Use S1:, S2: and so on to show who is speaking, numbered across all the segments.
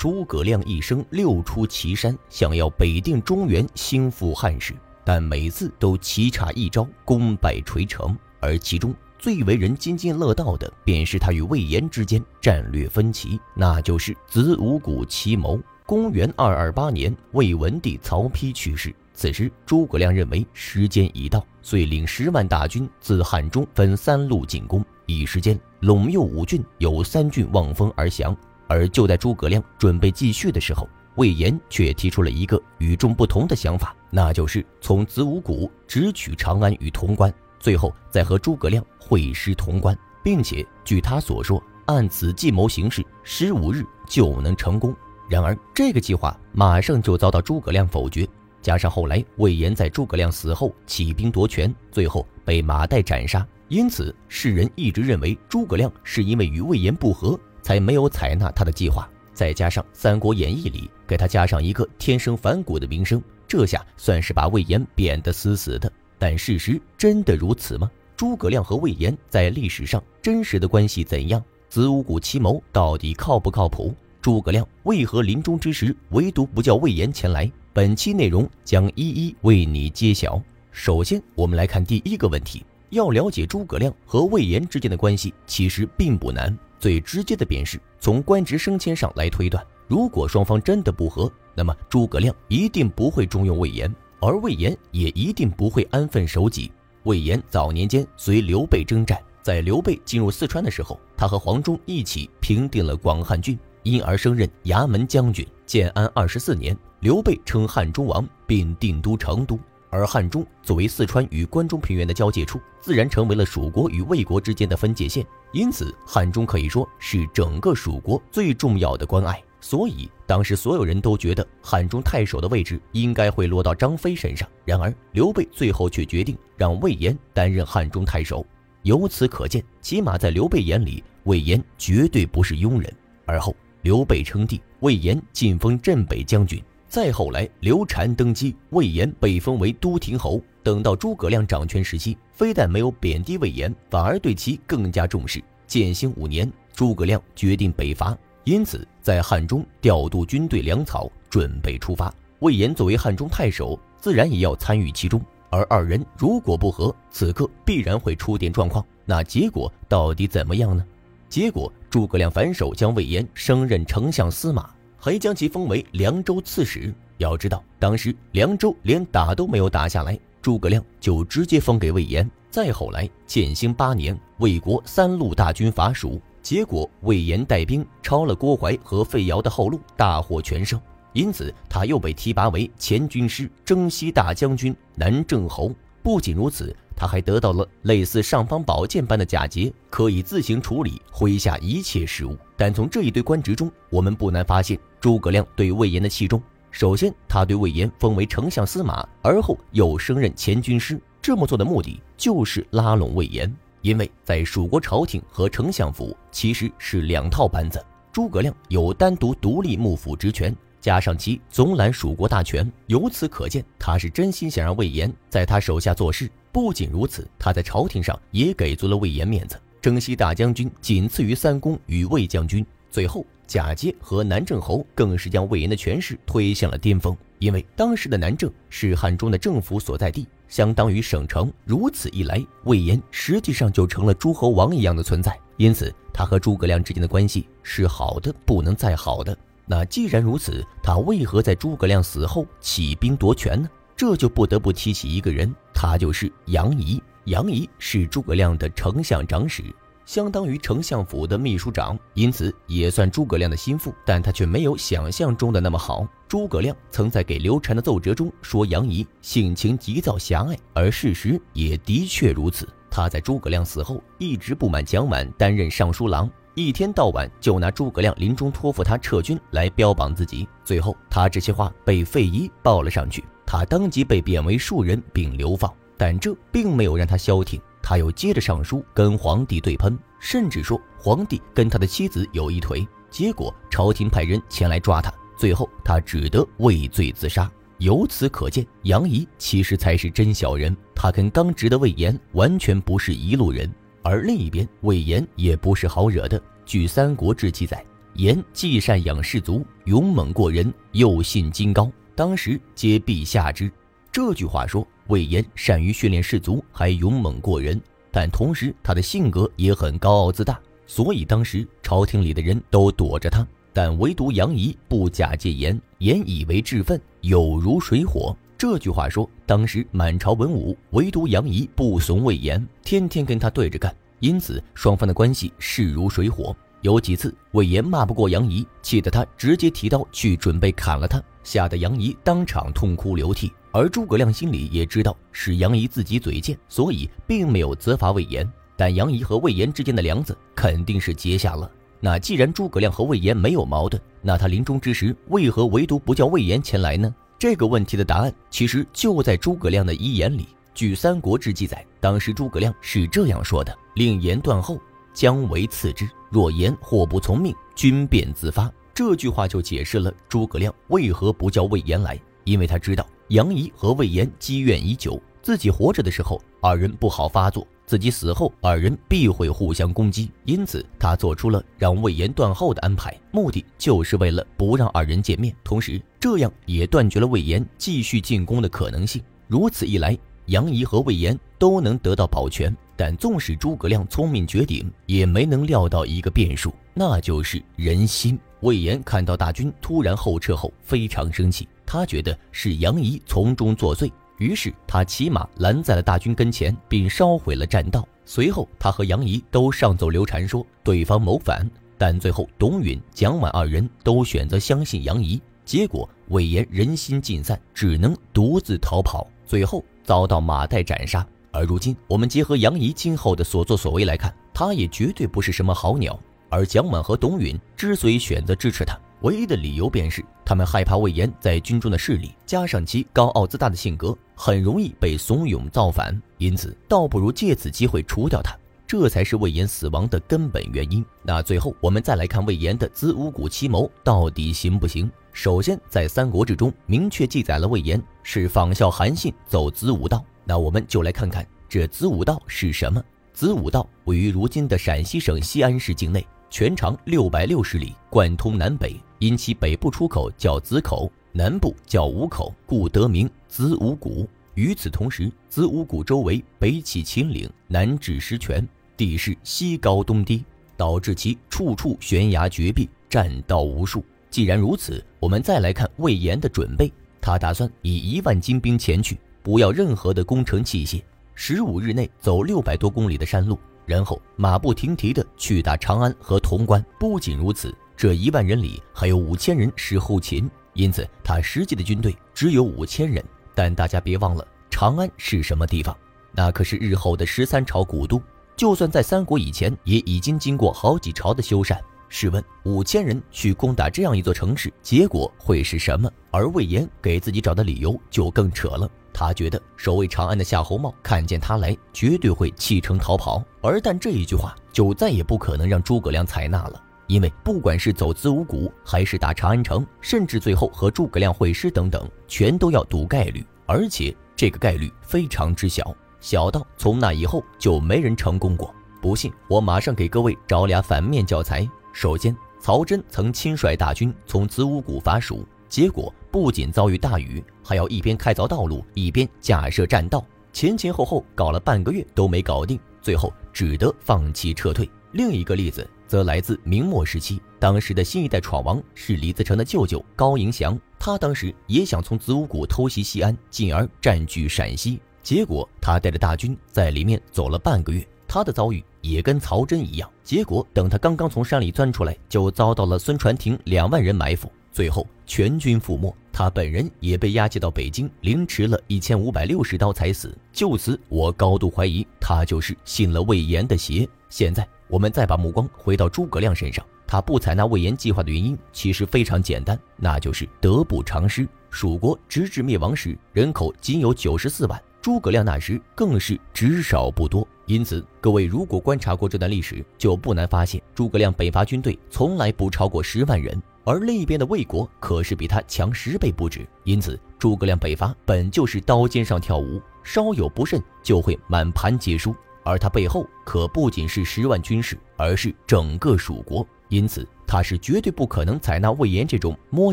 S1: 诸葛亮一生六出祁山，想要北定中原，兴复汉室，但每次都棋差一招，功败垂成。而其中最为人津津乐道的，便是他与魏延之间战略分歧，那就是子午谷奇谋。公元二二八年，魏文帝曹丕去世。此时，诸葛亮认为时间已到，遂领十万大军自汉中分三路进攻。一时间，陇右五郡有三郡望风而降。而就在诸葛亮准备继续的时候，魏延却提出了一个与众不同的想法，那就是从子午谷直取长安与潼关，最后再和诸葛亮会师潼关，并且据他所说，按此计谋行事，十五日就能成功。然而，这个计划马上就遭到诸葛亮否决。加上后来魏延在诸葛亮死后起兵夺权，最后被马岱斩杀，因此世人一直认为诸葛亮是因为与魏延不和，才没有采纳他的计划。再加上《三国演义》里给他加上一个天生反骨的名声，这下算是把魏延贬得死死的。但事实真的如此吗？诸葛亮和魏延在历史上真实的关系怎样？子午谷奇谋到底靠不靠谱？诸葛亮为何临终之时唯独不叫魏延前来？本期内容将一一为你揭晓。首先，我们来看第一个问题：要了解诸葛亮和魏延之间的关系，其实并不难。最直接的便是从官职升迁上来推断。如果双方真的不和，那么诸葛亮一定不会重用魏延，而魏延也一定不会安分守己。魏延早年间随刘备征战，在刘备进入四川的时候，他和黄忠一起平定了广汉郡，因而升任衙门将军。建安二十四年。刘备称汉中王，并定都成都，而汉中作为四川与关中平原的交界处，自然成为了蜀国与魏国之间的分界线。因此，汉中可以说是整个蜀国最重要的关隘。所以，当时所有人都觉得汉中太守的位置应该会落到张飞身上。然而，刘备最后却决定让魏延担任汉中太守。由此可见，起码在刘备眼里，魏延绝对不是庸人。而后，刘备称帝，魏延晋封镇北将军。再后来，刘禅登基，魏延被封为都亭侯。等到诸葛亮掌权时期，非但没有贬低魏延，反而对其更加重视。建兴五年，诸葛亮决定北伐，因此在汉中调度军队粮草，准备出发。魏延作为汉中太守，自然也要参与其中。而二人如果不和，此刻必然会出点状况。那结果到底怎么样呢？结果，诸葛亮反手将魏延升任丞相司马。还将其封为凉州刺史。要知道，当时凉州连打都没有打下来，诸葛亮就直接封给魏延。再后来，建兴八年，魏国三路大军伐蜀，结果魏延带兵抄了郭淮和费尧的后路，大获全胜。因此，他又被提拔为前军师、征西大将军、南郑侯。不仅如此。他还得到了类似尚方宝剑般的假节，可以自行处理麾下一切事务。但从这一堆官职中，我们不难发现诸葛亮对魏延的器重。首先，他对魏延封为丞相司马，而后又升任前军师，这么做的目的就是拉拢魏延。因为在蜀国朝廷和丞相府其实是两套班子，诸葛亮有单独独立幕府职权。加上其总揽蜀国大权，由此可见，他是真心想让魏延在他手下做事。不仅如此，他在朝廷上也给足了魏延面子，征西大将军仅次于三公与魏将军。最后，贾阶和南郑侯更是将魏延的权势推向了巅峰。因为当时的南郑是汉中的政府所在地，相当于省城。如此一来，魏延实际上就成了诸侯王一样的存在。因此，他和诸葛亮之间的关系是好的不能再好的。那既然如此，他为何在诸葛亮死后起兵夺权呢？这就不得不提起一个人，他就是杨仪。杨仪是诸葛亮的丞相长史，相当于丞相府的秘书长，因此也算诸葛亮的心腹。但他却没有想象中的那么好。诸葛亮曾在给刘禅的奏折中说杨仪性情急躁狭隘，而事实也的确如此。他在诸葛亮死后一直不满蒋琬担任尚书郎。一天到晚就拿诸葛亮临终托付他撤军来标榜自己，最后他这些话被费祎报了上去，他当即被贬为庶人并流放。但这并没有让他消停，他又接着上书跟皇帝对喷，甚至说皇帝跟他的妻子有一腿。结果朝廷派人前来抓他，最后他只得畏罪自杀。由此可见，杨仪其实才是真小人，他跟刚直的魏延完全不是一路人。而另一边，魏延也不是好惹的。据《三国志》记载，严既善养士卒，勇猛过人，又信金高，当时皆陛下之。这句话说魏延善于训练士卒，还勇猛过人，但同时他的性格也很高傲自大，所以当时朝廷里的人都躲着他。但唯独杨仪不假借言，言以为质愤，有如水火。这句话说，当时满朝文武唯独杨仪不怂魏延，天天跟他对着干，因此双方的关系势如水火。有几次魏延骂不过杨仪，气得他直接提刀去准备砍了他，吓得杨仪当场痛哭流涕。而诸葛亮心里也知道是杨仪自己嘴贱，所以并没有责罚魏延。但杨仪和魏延之间的梁子肯定是结下了。那既然诸葛亮和魏延没有矛盾，那他临终之时为何唯独不叫魏延前来呢？这个问题的答案其实就在诸葛亮的遗言里。据《三国志》记载，当时诸葛亮是这样说的：“令言断后，将为次之。若言或不从命，君便自发。”这句话就解释了诸葛亮为何不叫魏延来，因为他知道杨仪和魏延积怨已久，自己活着的时候二人不好发作，自己死后二人必会互相攻击，因此他做出了让魏延断后的安排，目的就是为了不让二人见面，同时。这样也断绝了魏延继续进攻的可能性。如此一来，杨仪和魏延都能得到保全。但纵使诸葛亮聪明绝顶，也没能料到一个变数，那就是人心。魏延看到大军突然后撤后，非常生气，他觉得是杨仪从中作祟，于是他骑马拦在了大军跟前，并烧毁了栈道。随后，他和杨仪都上奏刘禅说对方谋反，但最后董允、蒋琬二人都选择相信杨仪。结果魏延人心尽散，只能独自逃跑，最后遭到马岱斩杀。而如今，我们结合杨仪今后的所作所为来看，他也绝对不是什么好鸟。而蒋琬和董允之所以选择支持他，唯一的理由便是他们害怕魏延在军中的势力，加上其高傲自大的性格，很容易被怂恿造反，因此倒不如借此机会除掉他。这才是魏延死亡的根本原因。那最后，我们再来看魏延的子午谷奇谋到底行不行？首先，在《三国志》中明确记载了魏延是仿效韩信走子午道。那我们就来看看这子午道是什么。子午道位于如今的陕西省西安市境内，全长六百六十里，贯通南北。因其北部出口叫子口，南部叫午口，故得名子午谷。与此同时，子午谷周围北起秦岭，南至石泉。地势西高东低，导致其处处悬崖绝壁，栈道无数。既然如此，我们再来看魏延的准备。他打算以一万精兵前去，不要任何的工程器械，十五日内走六百多公里的山路，然后马不停蹄地去打长安和潼关。不仅如此，这一万人里还有五千人是后勤，因此他实际的军队只有五千人。但大家别忘了，长安是什么地方？那可是日后的十三朝古都。就算在三国以前，也已经经过好几朝的修缮。试问，五千人去攻打这样一座城市，结果会是什么？而魏延给自己找的理由就更扯了。他觉得守卫长安的夏侯茂看见他来，绝对会弃城逃跑。而但这一句话就再也不可能让诸葛亮采纳了，因为不管是走子午谷，还是打长安城，甚至最后和诸葛亮会师等等，全都要赌概率，而且这个概率非常之小。小到从那以后就没人成功过。不信，我马上给各位找俩反面教材。首先，曹真曾亲率大军从子午谷伐蜀，结果不仅遭遇大雨，还要一边开凿道路，一边架设栈道，前前后后搞了半个月都没搞定，最后只得放弃撤退。另一个例子则来自明末时期，当时的新一代闯王是李自成的舅舅高迎祥，他当时也想从子午谷偷袭西安，进而占据陕西。结果他带着大军在里面走了半个月，他的遭遇也跟曹真一样。结果等他刚刚从山里钻出来，就遭到了孙传庭两万人埋伏，最后全军覆没。他本人也被押解到北京，凌迟了一千五百六十刀才死。就此，我高度怀疑他就是信了魏延的邪。现在我们再把目光回到诸葛亮身上，他不采纳魏延计划的原因其实非常简单，那就是得不偿失。蜀国直至灭亡时，人口仅有九十四万。诸葛亮那时更是只少不多，因此各位如果观察过这段历史，就不难发现，诸葛亮北伐军队从来不超过十万人，而另一边的魏国可是比他强十倍不止。因此，诸葛亮北伐本就是刀尖上跳舞，稍有不慎就会满盘皆输。而他背后可不仅是十万军士，而是整个蜀国，因此。他是绝对不可能采纳魏延这种摸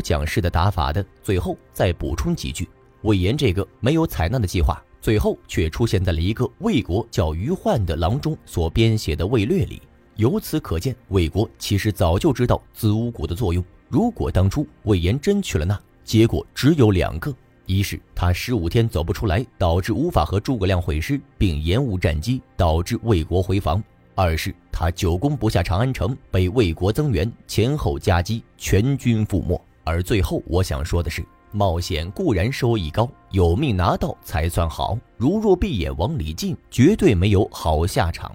S1: 奖式的打法的。最后再补充几句，魏延这个没有采纳的计划，最后却出现在了一个魏国叫于焕的郎中所编写的魏略里。由此可见，魏国其实早就知道子午谷的作用。如果当初魏延真去了那，结果只有两个：一是他十五天走不出来，导致无法和诸葛亮会师，并延误战机，导致魏国回防。二是他久攻不下长安城，被魏国增援前后夹击，全军覆没。而最后我想说的是，冒险固然收益高，有命拿到才算好。如若闭眼往里进，绝对没有好下场。